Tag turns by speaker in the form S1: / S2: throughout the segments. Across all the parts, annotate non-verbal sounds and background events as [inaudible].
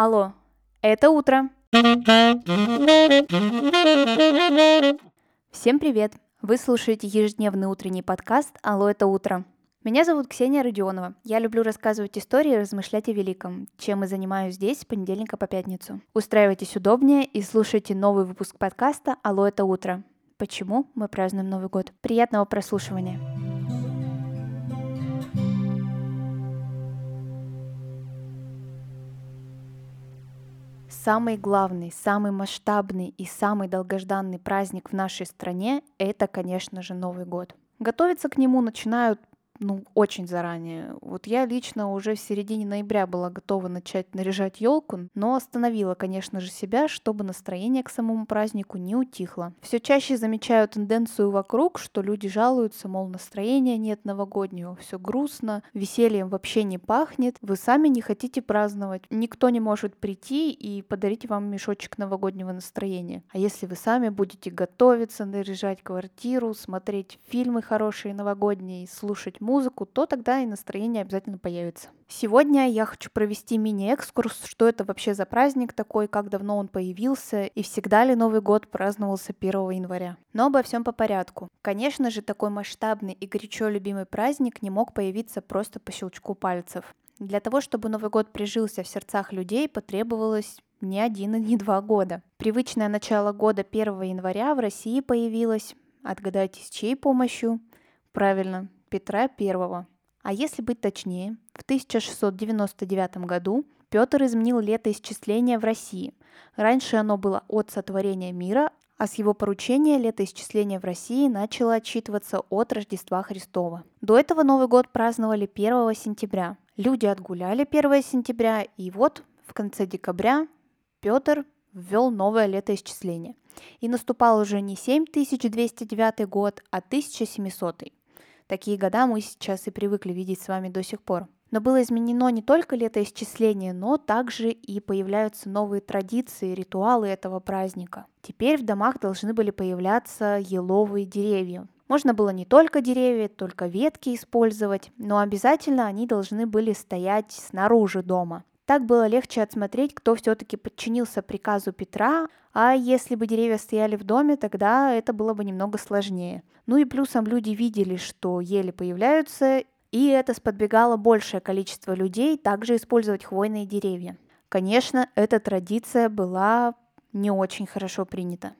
S1: Алло, это утро. Всем привет! Вы слушаете ежедневный утренний подкаст «Алло, это утро». Меня зовут Ксения Родионова. Я люблю рассказывать истории и размышлять о великом, чем и занимаюсь здесь с понедельника по пятницу. Устраивайтесь удобнее и слушайте новый выпуск подкаста «Алло, это утро». Почему мы празднуем Новый год? Приятного прослушивания! Самый главный, самый масштабный и самый долгожданный праздник в нашей стране – это, конечно же, Новый год. Готовиться к нему начинают ну, очень заранее. Вот я лично уже в середине ноября была готова начать наряжать елку, но остановила, конечно же, себя, чтобы настроение к самому празднику не утихло. Все чаще замечаю тенденцию вокруг, что люди жалуются, мол, настроения нет новогоднего, все грустно, весельем вообще не пахнет, вы сами не хотите праздновать, никто не может прийти и подарить вам мешочек новогоднего настроения. А если вы сами будете готовиться, наряжать квартиру, смотреть фильмы хорошие новогодние, слушать музыку, то тогда и настроение обязательно появится. Сегодня я хочу провести мини-экскурс, что это вообще за праздник такой, как давно он появился и всегда ли Новый год праздновался 1 января. Но обо всем по порядку. Конечно же, такой масштабный и горячо любимый праздник не мог появиться просто по щелчку пальцев. Для того, чтобы Новый год прижился в сердцах людей, потребовалось не один и не два года. Привычное начало года 1 января в России появилось, отгадайте, с чьей помощью? Правильно, Петра I. А если быть точнее, в 1699 году Петр изменил летоисчисление в России. Раньше оно было от сотворения мира, а с его поручения летоисчисление в России начало отчитываться от Рождества Христова. До этого Новый год праздновали 1 сентября. Люди отгуляли 1 сентября, и вот в конце декабря Петр ввел новое летоисчисление. И наступал уже не 7209 год, а 1700. Такие года мы сейчас и привыкли видеть с вами до сих пор. Но было изменено не только летоисчисление, но также и появляются новые традиции, ритуалы этого праздника. Теперь в домах должны были появляться еловые деревья. Можно было не только деревья, только ветки использовать, но обязательно они должны были стоять снаружи дома. Так было легче отсмотреть, кто все-таки подчинился приказу Петра, а если бы деревья стояли в доме, тогда это было бы немного сложнее. Ну и плюсом люди видели, что ели появляются, и это сподвигало большее количество людей также использовать хвойные деревья. Конечно, эта традиция была не очень хорошо принята.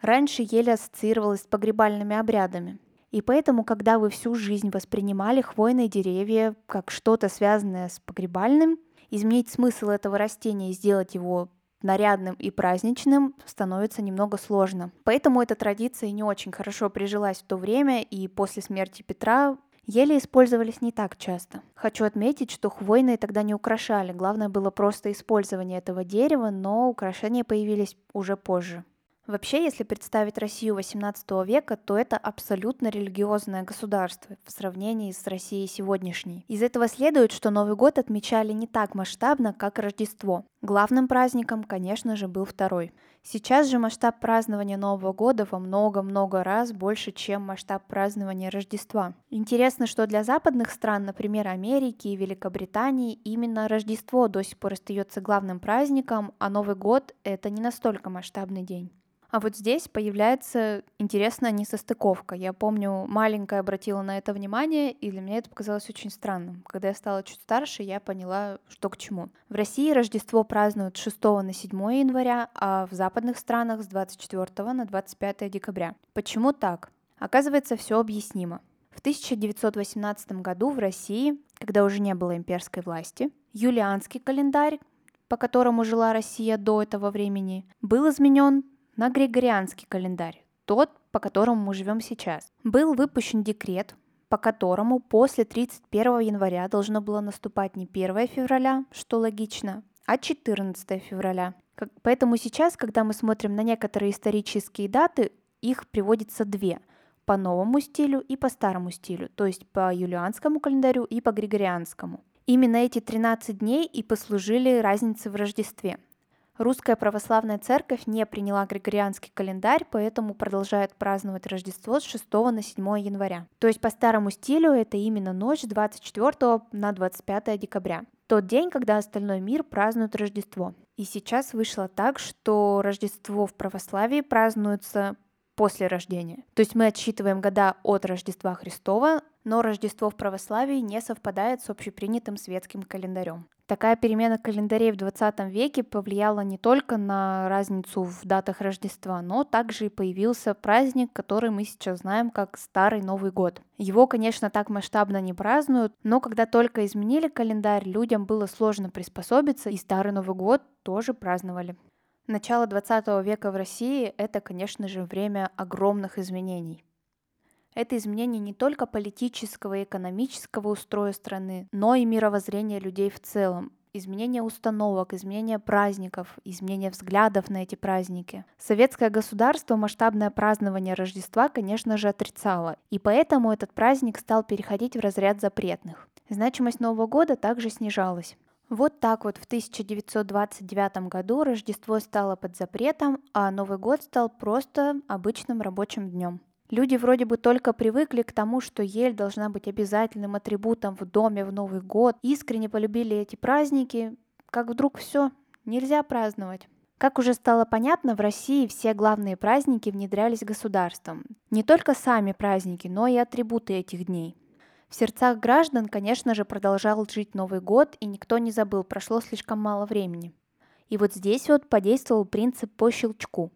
S1: Раньше ели ассоциировалась с погребальными обрядами. И поэтому, когда вы всю жизнь воспринимали хвойные деревья как что-то связанное с погребальным, изменить смысл этого растения и сделать его нарядным и праздничным становится немного сложно. Поэтому эта традиция не очень хорошо прижилась в то время, и после смерти Петра ели использовались не так часто. Хочу отметить, что хвойные тогда не украшали, главное было просто использование этого дерева, но украшения появились уже позже. Вообще, если представить Россию XVIII века, то это абсолютно религиозное государство в сравнении с Россией сегодняшней. Из этого следует, что Новый год отмечали не так масштабно, как Рождество. Главным праздником, конечно же, был второй. Сейчас же масштаб празднования Нового года во много-много раз больше, чем масштаб празднования Рождества. Интересно, что для западных стран, например, Америки и Великобритании, именно Рождество до сих пор остается главным праздником, а Новый год — это не настолько масштабный день. А вот здесь появляется интересная несостыковка. Я помню, маленькая обратила на это внимание, и для меня это показалось очень странным. Когда я стала чуть старше, я поняла, что к чему. В России Рождество празднуют с 6 на 7 января, а в западных странах с 24 на 25 декабря. Почему так? Оказывается, все объяснимо. В 1918 году в России, когда уже не было имперской власти, юлианский календарь, по которому жила Россия до этого времени, был изменен на Григорианский календарь, тот, по которому мы живем сейчас. Был выпущен декрет, по которому после 31 января должно было наступать не 1 февраля, что логично, а 14 февраля. Поэтому сейчас, когда мы смотрим на некоторые исторические даты, их приводится две – по новому стилю и по старому стилю, то есть по юлианскому календарю и по григорианскому. Именно эти 13 дней и послужили разнице в Рождестве. Русская православная церковь не приняла григорианский календарь, поэтому продолжает праздновать Рождество с 6 на 7 января. То есть по старому стилю это именно ночь с 24 на 25 декабря. Тот день, когда остальной мир празднует Рождество. И сейчас вышло так, что Рождество в православии празднуется после рождения. То есть мы отсчитываем года от Рождества Христова, но Рождество в православии не совпадает с общепринятым светским календарем. Такая перемена календарей в 20 веке повлияла не только на разницу в датах Рождества, но также и появился праздник, который мы сейчас знаем как Старый Новый год. Его, конечно, так масштабно не празднуют, но когда только изменили календарь, людям было сложно приспособиться, и Старый Новый год тоже праздновали. Начало 20 века в России – это, конечно же, время огромных изменений. Это изменение не только политического и экономического устроя страны, но и мировоззрения людей в целом, изменение установок, изменение праздников, изменение взглядов на эти праздники. Советское государство масштабное празднование Рождества, конечно же, отрицало, и поэтому этот праздник стал переходить в разряд запретных. Значимость Нового года также снижалась. Вот так вот в 1929 году Рождество стало под запретом, а Новый год стал просто обычным рабочим днем. Люди вроде бы только привыкли к тому, что ель должна быть обязательным атрибутом в доме в Новый год, искренне полюбили эти праздники, как вдруг все, нельзя праздновать. Как уже стало понятно, в России все главные праздники внедрялись государством. Не только сами праздники, но и атрибуты этих дней. В сердцах граждан, конечно же, продолжал жить Новый год, и никто не забыл, прошло слишком мало времени. И вот здесь вот подействовал принцип по щелчку.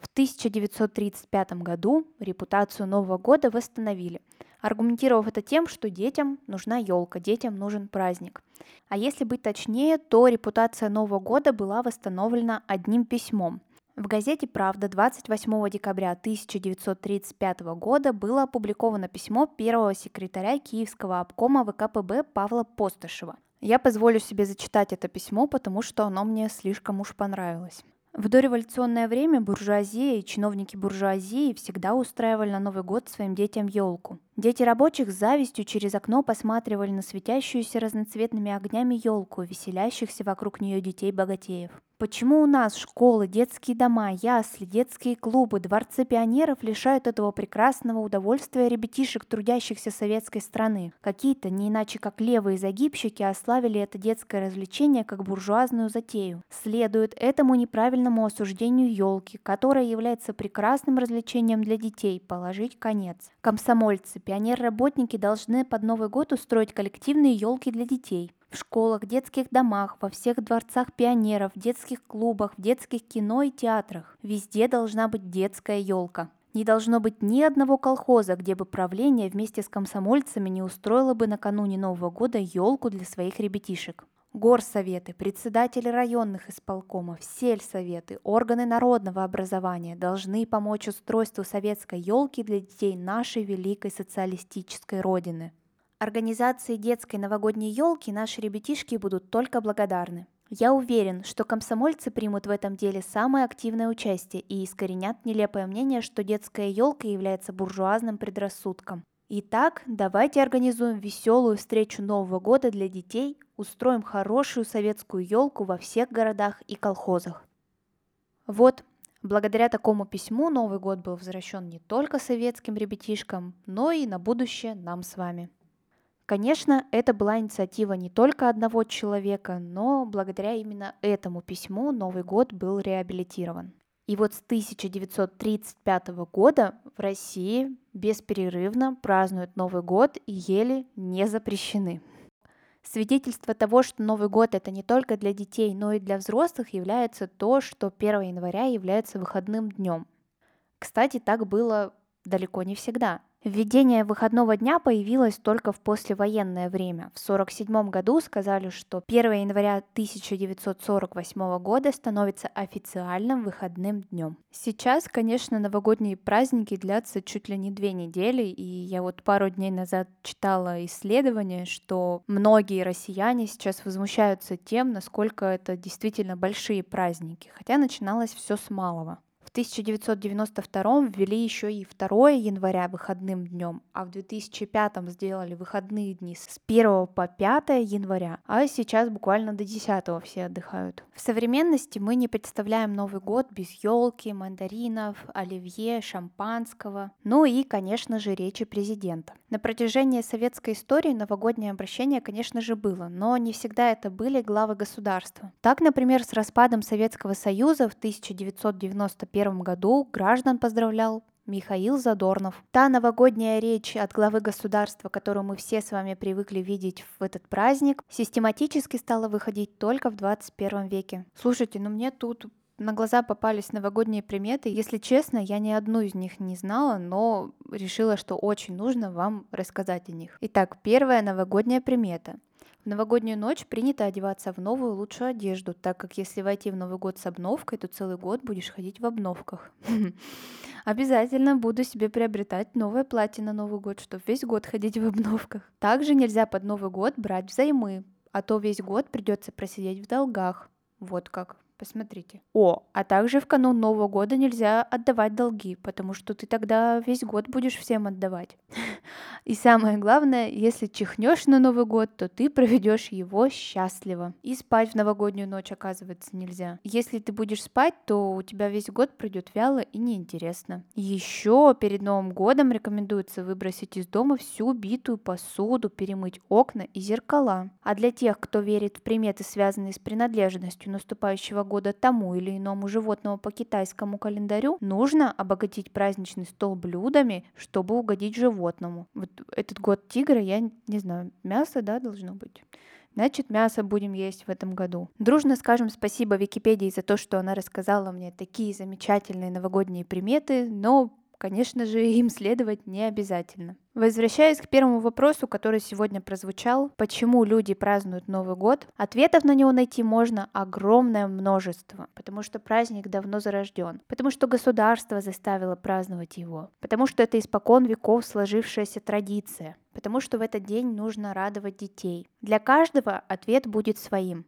S1: В 1935 году репутацию Нового года восстановили, аргументировав это тем, что детям нужна елка, детям нужен праздник. А если быть точнее, то репутация Нового года была восстановлена одним письмом – в газете «Правда» 28 декабря 1935 года было опубликовано письмо первого секретаря Киевского обкома ВКПБ Павла Постышева. Я позволю себе зачитать это письмо, потому что оно мне слишком уж понравилось. В дореволюционное время буржуазия и чиновники буржуазии всегда устраивали на Новый год своим детям елку. Дети рабочих с завистью через окно посматривали на светящуюся разноцветными огнями елку, веселящихся вокруг нее детей богатеев. Почему у нас школы, детские дома, ясли, детские клубы, дворцы пионеров лишают этого прекрасного удовольствия ребятишек, трудящихся советской страны? Какие-то, не иначе как левые загибщики, ославили это детское развлечение как буржуазную затею. Следует этому неправильному осуждению елки, которая является прекрасным развлечением для детей, положить конец. Комсомольцы, пионер-работники должны под Новый год устроить коллективные елки для детей в школах, детских домах, во всех дворцах пионеров, детских клубах, в детских кино и театрах. Везде должна быть детская елка. Не должно быть ни одного колхоза, где бы правление вместе с комсомольцами не устроило бы накануне Нового года елку для своих ребятишек. Горсоветы, председатели районных исполкомов, сельсоветы, органы народного образования должны помочь устройству советской елки для детей нашей великой социалистической родины. Организации детской новогодней елки наши ребятишки будут только благодарны. Я уверен, что комсомольцы примут в этом деле самое активное участие и искоренят нелепое мнение, что детская елка является буржуазным предрассудком. Итак, давайте организуем веселую встречу Нового года для детей, устроим хорошую советскую елку во всех городах и колхозах. Вот, благодаря такому письму Новый год был возвращен не только советским ребятишкам, но и на будущее нам с вами. Конечно, это была инициатива не только одного человека, но благодаря именно этому письму Новый год был реабилитирован. И вот с 1935 года в России бесперерывно празднуют Новый год и ели не запрещены. Свидетельство того, что Новый год это не только для детей, но и для взрослых, является то, что 1 января является выходным днем. Кстати, так было далеко не всегда. Введение выходного дня появилось только в послевоенное время. В 1947 году сказали, что 1 января 1948 года становится официальным выходным днем. Сейчас, конечно, новогодние праздники длятся чуть ли не две недели, и я вот пару дней назад читала исследование, что многие россияне сейчас возмущаются тем, насколько это действительно большие праздники, хотя начиналось все с малого. В 1992 ввели еще и 2 января выходным днем, а в 2005 сделали выходные дни с 1 по 5 января, а сейчас буквально до 10 все отдыхают. В современности мы не представляем Новый год без елки, мандаринов, оливье, шампанского, ну и, конечно же, речи президента. На протяжении советской истории новогоднее обращение, конечно же, было, но не всегда это были главы государства. Так, например, с распадом Советского Союза в 1991 году граждан поздравлял Михаил Задорнов. Та новогодняя речь от главы государства, которую мы все с вами привыкли видеть в этот праздник, систематически стала выходить только в 21 веке. Слушайте, ну мне тут на глаза попались новогодние приметы. Если честно, я ни одну из них не знала, но решила, что очень нужно вам рассказать о них. Итак, первая новогодняя примета. В новогоднюю ночь принято одеваться в новую лучшую одежду, так как если войти в Новый год с обновкой, то целый год будешь ходить в обновках. [laughs] Обязательно буду себе приобретать новое платье на Новый год, чтобы весь год ходить в обновках. Также нельзя под Новый год брать взаймы, а то весь год придется просидеть в долгах. Вот как. Посмотрите. О, а также в канун Нового года нельзя отдавать долги, потому что ты тогда весь год будешь всем отдавать. [laughs] И самое главное, если чихнешь на Новый год, то ты проведешь его счастливо. И спать в новогоднюю ночь, оказывается, нельзя. Если ты будешь спать, то у тебя весь год пройдет вяло и неинтересно. Еще перед Новым годом рекомендуется выбросить из дома всю битую посуду, перемыть окна и зеркала. А для тех, кто верит в приметы, связанные с принадлежностью наступающего года тому или иному животному по китайскому календарю, нужно обогатить праздничный стол блюдами, чтобы угодить животному. Вот этот год тигра, я не знаю, мясо, да, должно быть. Значит, мясо будем есть в этом году. Дружно скажем спасибо Википедии за то, что она рассказала мне такие замечательные новогодние приметы, но конечно же, [laughs] им следовать не обязательно. Возвращаясь к первому вопросу, который сегодня прозвучал, почему люди празднуют Новый год, ответов на него найти можно огромное множество, потому что праздник давно зарожден, потому что государство заставило праздновать его, потому что это испокон веков сложившаяся традиция, потому что в этот день нужно радовать детей. Для каждого ответ будет своим.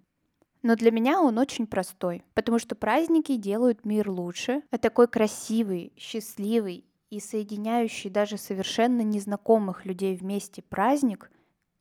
S1: Но для меня он очень простой, потому что праздники делают мир лучше, а такой красивый, счастливый и соединяющий даже совершенно незнакомых людей вместе праздник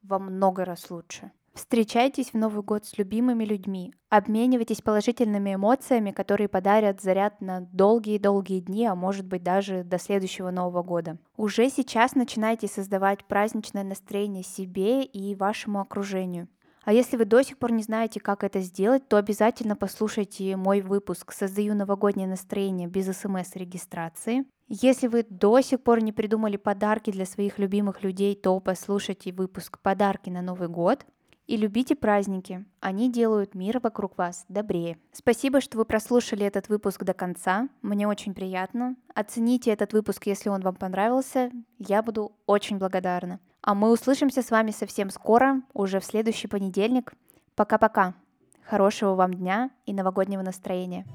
S1: во много раз лучше. Встречайтесь в Новый год с любимыми людьми, обменивайтесь положительными эмоциями, которые подарят заряд на долгие-долгие дни, а может быть даже до следующего Нового года. Уже сейчас начинайте создавать праздничное настроение себе и вашему окружению. А если вы до сих пор не знаете, как это сделать, то обязательно послушайте мой выпуск «Создаю новогоднее настроение без смс-регистрации». Если вы до сих пор не придумали подарки для своих любимых людей, то послушайте выпуск «Подарки на Новый год». И любите праздники, они делают мир вокруг вас добрее. Спасибо, что вы прослушали этот выпуск до конца, мне очень приятно. Оцените этот выпуск, если он вам понравился, я буду очень благодарна. А мы услышимся с вами совсем скоро, уже в следующий понедельник. Пока-пока. Хорошего вам дня и новогоднего настроения.